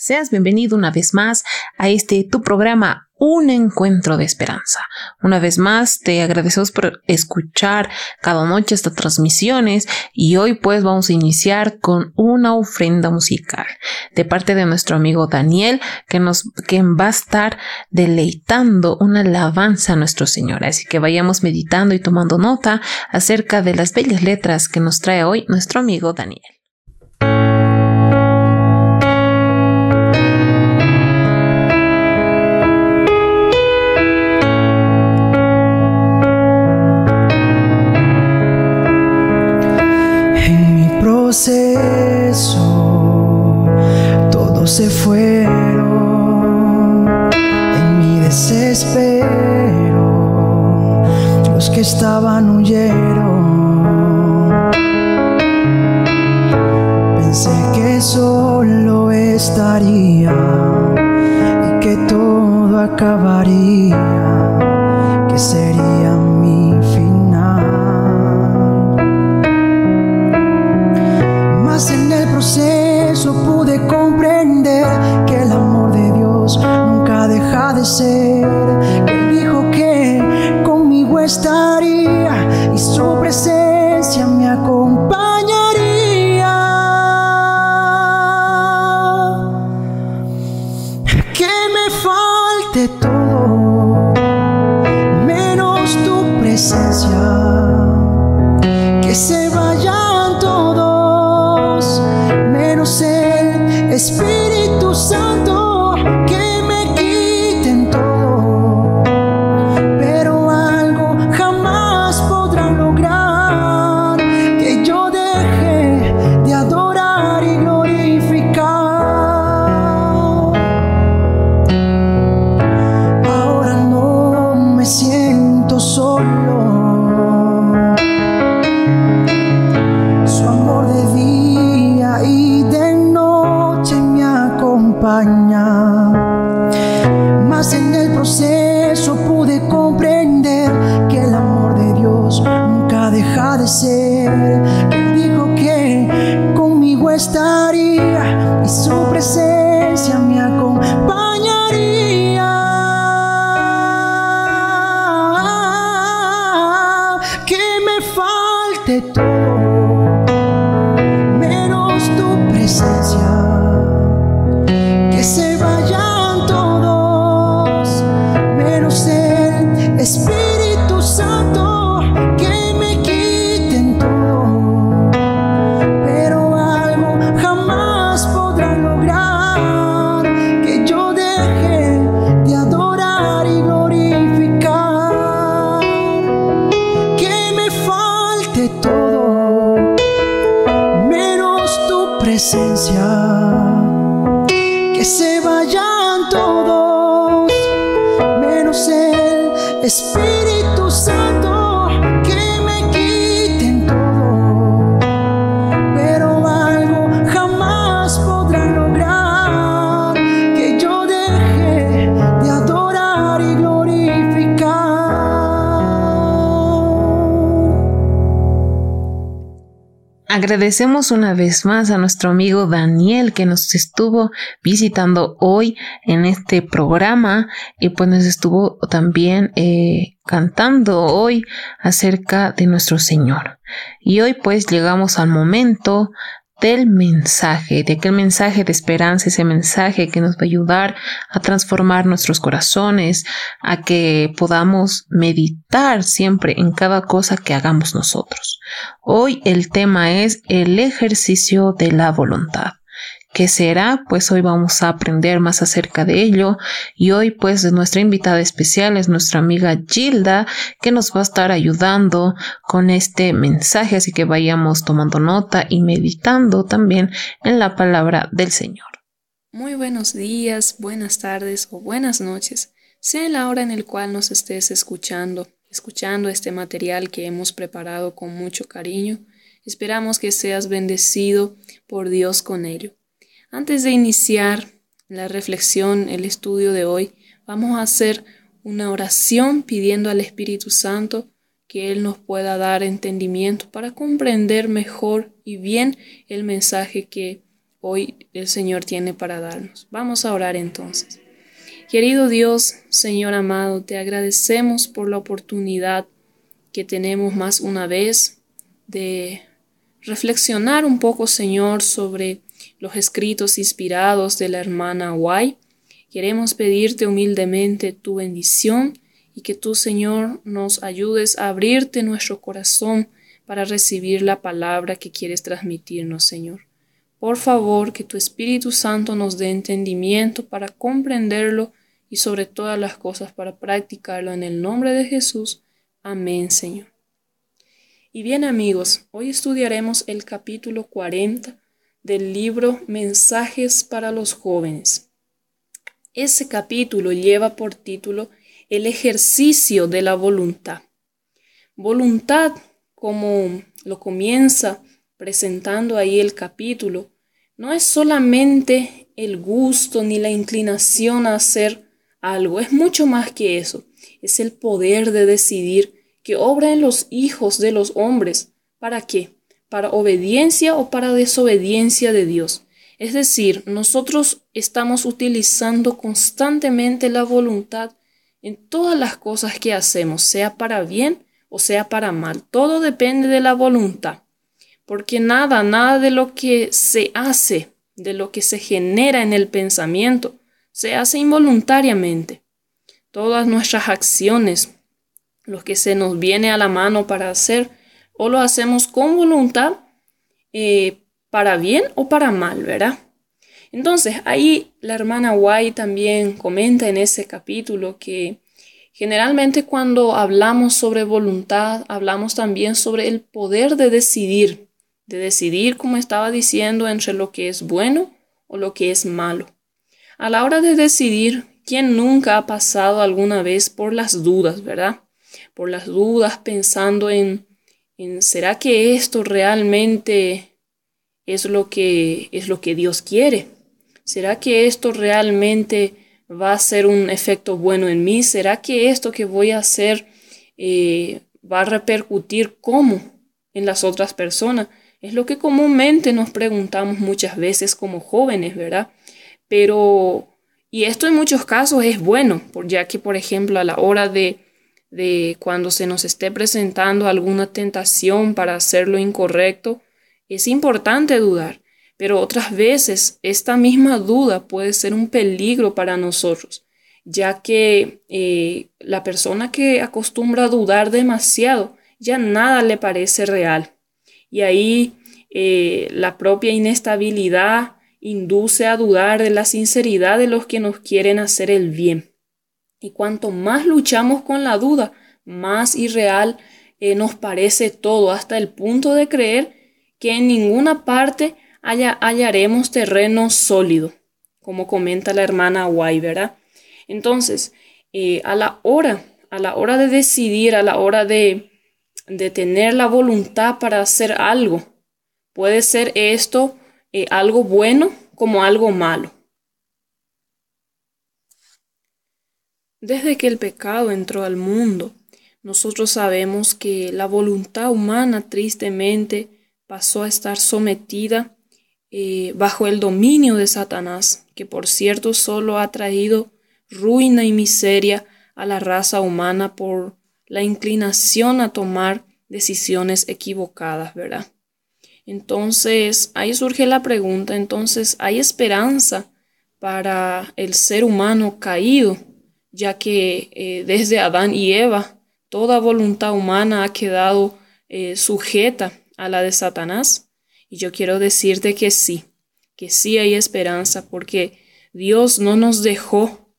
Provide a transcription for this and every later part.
Seas bienvenido una vez más a este tu programa Un Encuentro de Esperanza. Una vez más te agradecemos por escuchar cada noche estas transmisiones y hoy pues vamos a iniciar con una ofrenda musical de parte de nuestro amigo Daniel que nos que va a estar deleitando una alabanza a nuestro Señor. Así que vayamos meditando y tomando nota acerca de las bellas letras que nos trae hoy nuestro amigo Daniel. Se vayan todos, menos el Espíritu Espírito Agradecemos una vez más a nuestro amigo Daniel que nos estuvo visitando hoy en este programa y pues nos estuvo también eh, cantando hoy acerca de nuestro Señor. Y hoy pues llegamos al momento del mensaje, de aquel mensaje de esperanza, ese mensaje que nos va a ayudar a transformar nuestros corazones, a que podamos meditar siempre en cada cosa que hagamos nosotros. Hoy el tema es el ejercicio de la voluntad. ¿Qué será? Pues hoy vamos a aprender más acerca de ello y hoy pues nuestra invitada especial es nuestra amiga Gilda que nos va a estar ayudando con este mensaje, así que vayamos tomando nota y meditando también en la palabra del Señor. Muy buenos días, buenas tardes o buenas noches, sea la hora en el cual nos estés escuchando, escuchando este material que hemos preparado con mucho cariño. Esperamos que seas bendecido por Dios con ello. Antes de iniciar la reflexión, el estudio de hoy, vamos a hacer una oración pidiendo al Espíritu Santo que Él nos pueda dar entendimiento para comprender mejor y bien el mensaje que hoy el Señor tiene para darnos. Vamos a orar entonces. Querido Dios, Señor amado, te agradecemos por la oportunidad que tenemos más una vez de reflexionar un poco, Señor, sobre los escritos inspirados de la hermana White. Queremos pedirte humildemente tu bendición y que tú, Señor, nos ayudes a abrirte nuestro corazón para recibir la palabra que quieres transmitirnos, Señor. Por favor, que tu Espíritu Santo nos dé entendimiento para comprenderlo y sobre todas las cosas para practicarlo en el nombre de Jesús. Amén, Señor. Y bien amigos, hoy estudiaremos el capítulo 40 del libro Mensajes para los jóvenes. Ese capítulo lleva por título El ejercicio de la voluntad. Voluntad, como lo comienza presentando ahí el capítulo, no es solamente el gusto ni la inclinación a hacer algo, es mucho más que eso, es el poder de decidir que obra en los hijos de los hombres. ¿Para qué? ¿Para obediencia o para desobediencia de Dios? Es decir, nosotros estamos utilizando constantemente la voluntad en todas las cosas que hacemos, sea para bien o sea para mal. Todo depende de la voluntad. Porque nada, nada de lo que se hace, de lo que se genera en el pensamiento, se hace involuntariamente. Todas nuestras acciones, lo que se nos viene a la mano para hacer, o lo hacemos con voluntad, eh, para bien o para mal, ¿verdad? Entonces, ahí la hermana White también comenta en ese capítulo que generalmente cuando hablamos sobre voluntad, hablamos también sobre el poder de decidir, de decidir, como estaba diciendo, entre lo que es bueno o lo que es malo. A la hora de decidir, ¿quién nunca ha pasado alguna vez por las dudas, verdad? Por las dudas pensando en, ¿será que esto realmente es lo que es lo que Dios quiere? ¿Será que esto realmente va a ser un efecto bueno en mí? ¿Será que esto que voy a hacer eh, va a repercutir cómo en las otras personas? Es lo que comúnmente nos preguntamos muchas veces como jóvenes, ¿verdad? Pero, y esto en muchos casos es bueno, ya que, por ejemplo, a la hora de, de cuando se nos esté presentando alguna tentación para hacer lo incorrecto, es importante dudar, pero otras veces esta misma duda puede ser un peligro para nosotros, ya que eh, la persona que acostumbra a dudar demasiado ya nada le parece real. Y ahí eh, la propia inestabilidad induce a dudar de la sinceridad de los que nos quieren hacer el bien. Y cuanto más luchamos con la duda, más irreal eh, nos parece todo, hasta el punto de creer que en ninguna parte hallaremos terreno sólido, como comenta la hermana Guay, ¿verdad? Entonces, eh, a la hora, a la hora de decidir, a la hora de, tener la voluntad para hacer algo, puede ser esto eh, algo bueno como algo malo. Desde que el pecado entró al mundo, nosotros sabemos que la voluntad humana tristemente pasó a estar sometida eh, bajo el dominio de Satanás, que por cierto solo ha traído ruina y miseria a la raza humana por la inclinación a tomar decisiones equivocadas, ¿verdad? Entonces, ahí surge la pregunta, entonces, ¿hay esperanza para el ser humano caído? Ya que eh, desde Adán y Eva, toda voluntad humana ha quedado eh, sujeta a la de Satanás. Y yo quiero decirte que sí, que sí hay esperanza, porque Dios no nos dejó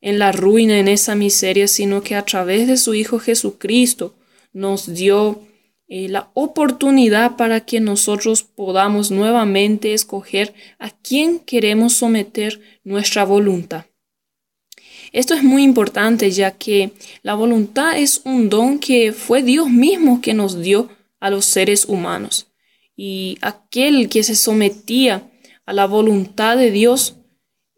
en la ruina, en esa miseria, sino que a través de su Hijo Jesucristo nos dio eh, la oportunidad para que nosotros podamos nuevamente escoger a quién queremos someter nuestra voluntad. Esto es muy importante ya que la voluntad es un don que fue Dios mismo que nos dio a los seres humanos. Y aquel que se sometía a la voluntad de Dios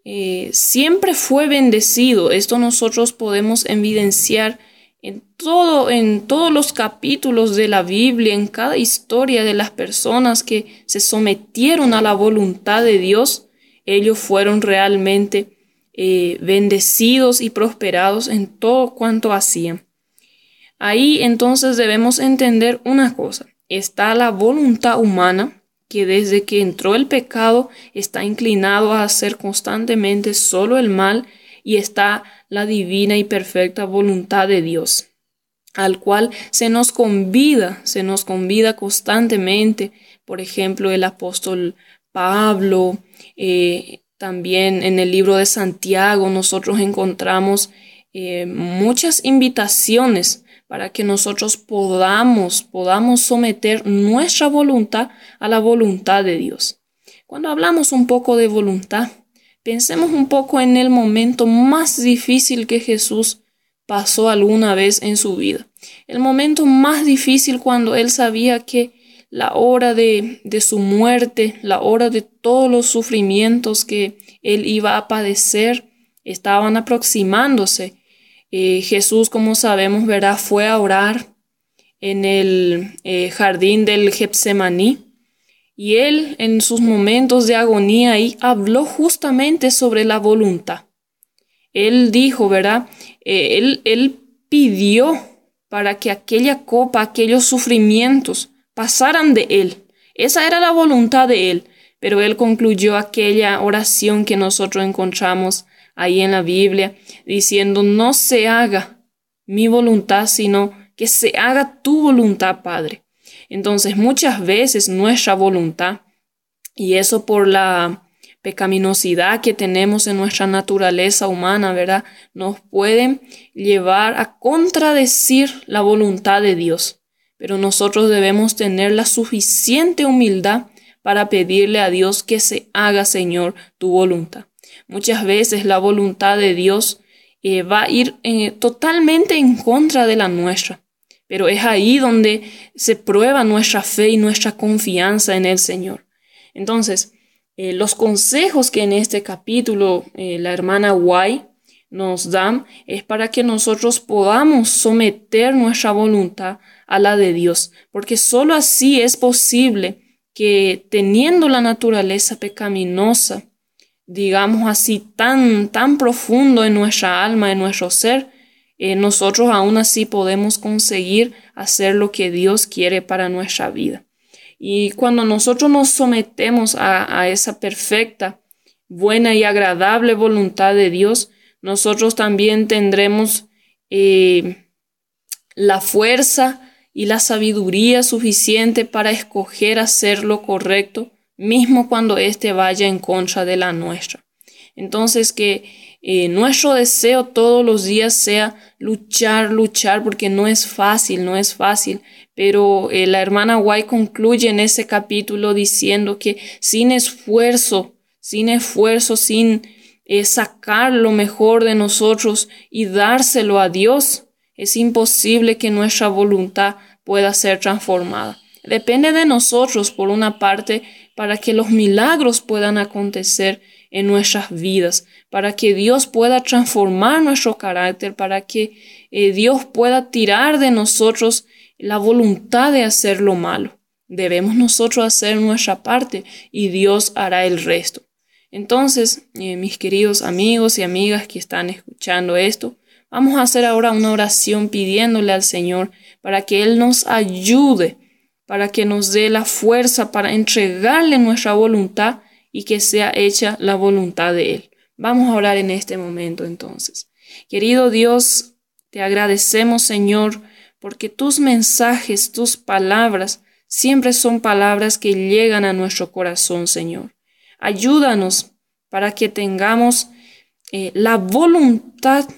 eh, siempre fue bendecido. Esto nosotros podemos evidenciar en todo, en todos los capítulos de la Biblia, en cada historia de las personas que se sometieron a la voluntad de Dios, ellos fueron realmente eh, bendecidos y prosperados en todo cuanto hacían. Ahí entonces debemos entender una cosa. Está la voluntad humana, que desde que entró el pecado está inclinado a hacer constantemente solo el mal y está la divina y perfecta voluntad de Dios, al cual se nos convida, se nos convida constantemente. Por ejemplo, el apóstol Pablo, eh, también en el libro de Santiago nosotros encontramos eh, muchas invitaciones para que nosotros podamos, podamos someter nuestra voluntad a la voluntad de Dios. Cuando hablamos un poco de voluntad, pensemos un poco en el momento más difícil que Jesús pasó alguna vez en su vida. El momento más difícil cuando él sabía que la hora de, de su muerte, la hora de todos los sufrimientos que él iba a padecer, estaban aproximándose eh, Jesús, como sabemos, verá, fue a orar en el eh, jardín del Getsemaní. Y él, en sus momentos de agonía ahí, habló justamente sobre la voluntad. Él dijo, ¿verdad? Eh, él, él pidió para que aquella copa, aquellos sufrimientos pasaran de él. Esa era la voluntad de él. Pero él concluyó aquella oración que nosotros encontramos ahí en la Biblia, diciendo, no se haga mi voluntad, sino que se haga tu voluntad, Padre. Entonces, muchas veces nuestra voluntad, y eso por la pecaminosidad que tenemos en nuestra naturaleza humana, ¿verdad? Nos pueden llevar a contradecir la voluntad de Dios. Pero nosotros debemos tener la suficiente humildad para pedirle a Dios que se haga, Señor, tu voluntad. Muchas veces la voluntad de Dios eh, va a ir eh, totalmente en contra de la nuestra, pero es ahí donde se prueba nuestra fe y nuestra confianza en el Señor. Entonces, eh, los consejos que en este capítulo la hermana White nos dan es para que nosotros podamos someter nuestra voluntad a la de Dios, porque sólo así es posible que teniendo la naturaleza pecaminosa, digamos así, tan, tan profundo en nuestra alma, en nuestro ser, eh, nosotros aún así podemos conseguir hacer lo que Dios quiere para nuestra vida. Y cuando nosotros nos sometemos a, esa perfecta, buena y agradable voluntad de Dios, nosotros también tendremos eh, la fuerza y la sabiduría suficiente para escoger hacer lo correcto mismo cuando éste vaya en contra de la nuestra. Entonces que eh, nuestro deseo todos los días sea luchar, luchar, porque no es fácil, no es fácil. Pero eh, la hermana White concluye en ese capítulo diciendo que sin esfuerzo, sin esfuerzo, sin eh, sacar lo mejor de nosotros y dárselo a Dios, es imposible que nuestra voluntad pueda ser transformada. Depende de nosotros, por una parte, para que los milagros puedan acontecer en nuestras vidas, para que Dios pueda transformar nuestro carácter, para que eh, Dios pueda tirar de nosotros la voluntad de hacer lo malo. Debemos nosotros hacer nuestra parte y Dios hará el resto. Entonces, eh, mis queridos amigos y amigas que están escuchando esto, vamos a hacer ahora una oración pidiéndole al Señor para que Él nos ayude para que nos dé la fuerza para entregarle nuestra voluntad y que sea hecha la voluntad de Él. Vamos a orar en este momento entonces. Querido Dios, te agradecemos Señor porque tus mensajes, tus palabras, siempre son palabras que llegan a nuestro corazón, Señor. Ayúdanos para que tengamos eh, la voluntad,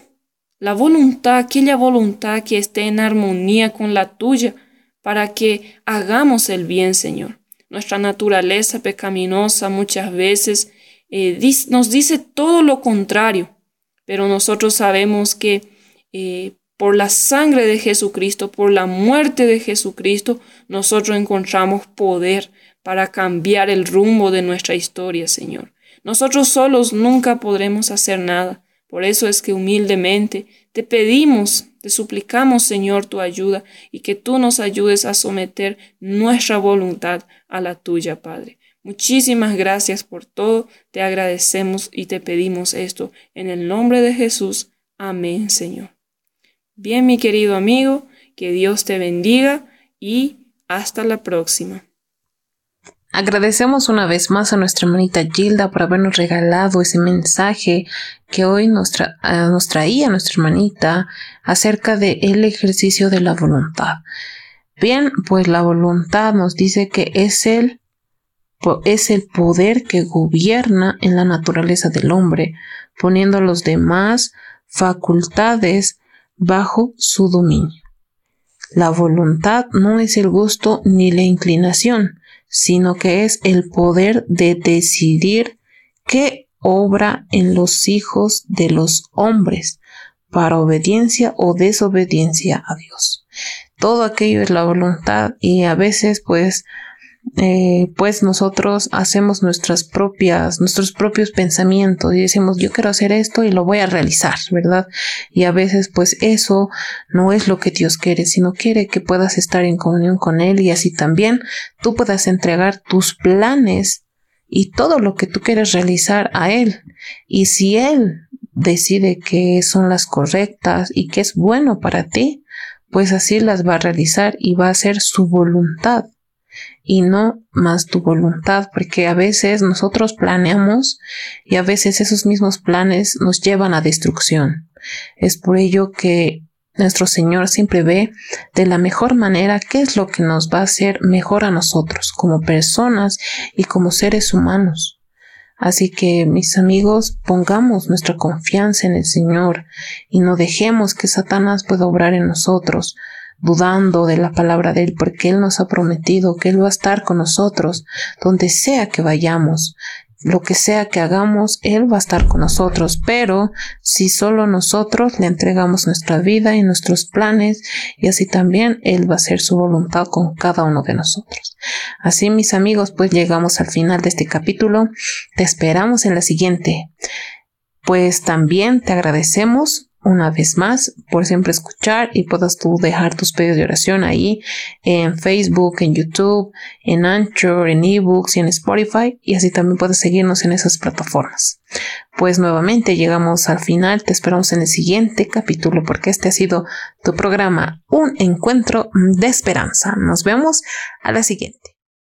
la voluntad, aquella voluntad que esté en armonía con la tuya, para que hagamos el bien, Señor. Nuestra naturaleza pecaminosa muchas veces eh, nos dice todo lo contrario, pero nosotros sabemos que eh, por la sangre de Jesucristo, por la muerte de Jesucristo, nosotros encontramos poder para cambiar el rumbo de nuestra historia, Señor. Nosotros solos nunca podremos hacer nada, Por eso es que humildemente te pedimos, te suplicamos, Señor, tu ayuda y que tú nos ayudes a someter nuestra voluntad a la tuya, Padre. Muchísimas gracias por todo, te agradecemos y te pedimos esto en el nombre de Jesús. Amén, Señor. Bien, mi querido amigo, que Dios te bendiga y hasta la próxima. Agradecemos una vez más a nuestra hermanita Gilda por habernos regalado ese mensaje que hoy nos, nos traía nuestra hermanita acerca del el ejercicio de la voluntad. Bien, pues la voluntad nos dice que es el, es el poder que gobierna en la naturaleza del hombre, poniendo los demás facultades bajo su dominio. La voluntad no es el gusto ni la inclinación, sino que es el poder de decidir qué obra en los hijos de los hombres para obediencia o desobediencia a Dios. Todo aquello es la voluntad y a veces pues eh, pues nosotros hacemos nuestras propias, nuestros propios pensamientos y decimos yo quiero hacer esto y lo voy a realizar, ¿verdad? Y a veces pues eso no es lo que Dios quiere, sino quiere que puedas estar en comunión con Él y así también tú puedas entregar tus planes y todo lo que tú quieres realizar a Él. Y si Él decide que son las correctas y que es bueno para ti, pues así las va a realizar y va a ser su voluntad y no más tu voluntad, porque a veces nosotros planeamos y a veces esos mismos planes nos llevan a destrucción. Es por ello que nuestro Señor siempre ve de la mejor manera qué es lo que nos va a hacer mejor a nosotros como personas y como seres humanos. Así que, mis amigos, pongamos nuestra confianza en el Señor y no dejemos que Satanás pueda obrar en nosotros, dudando de la palabra de Él, porque Él nos ha prometido que Él va a estar con nosotros donde sea que vayamos. Lo que sea que hagamos, Él va a estar con nosotros, pero si solo nosotros le entregamos nuestra vida y nuestros planes, y así también Él va a hacer su voluntad con cada uno de nosotros. Así, mis amigos, pues llegamos al final de este capítulo. Te esperamos en la siguiente. Pues también te agradecemos una vez más por siempre escuchar y puedas tú dejar tus pedidos de oración ahí en Facebook, en YouTube, en Anchor, en eBooks y en Spotify y así también puedes seguirnos en esas plataformas. Pues nuevamente llegamos al final, te esperamos en el siguiente capítulo porque este ha sido tu programa Un encuentro de esperanza. Nos vemos a la siguiente.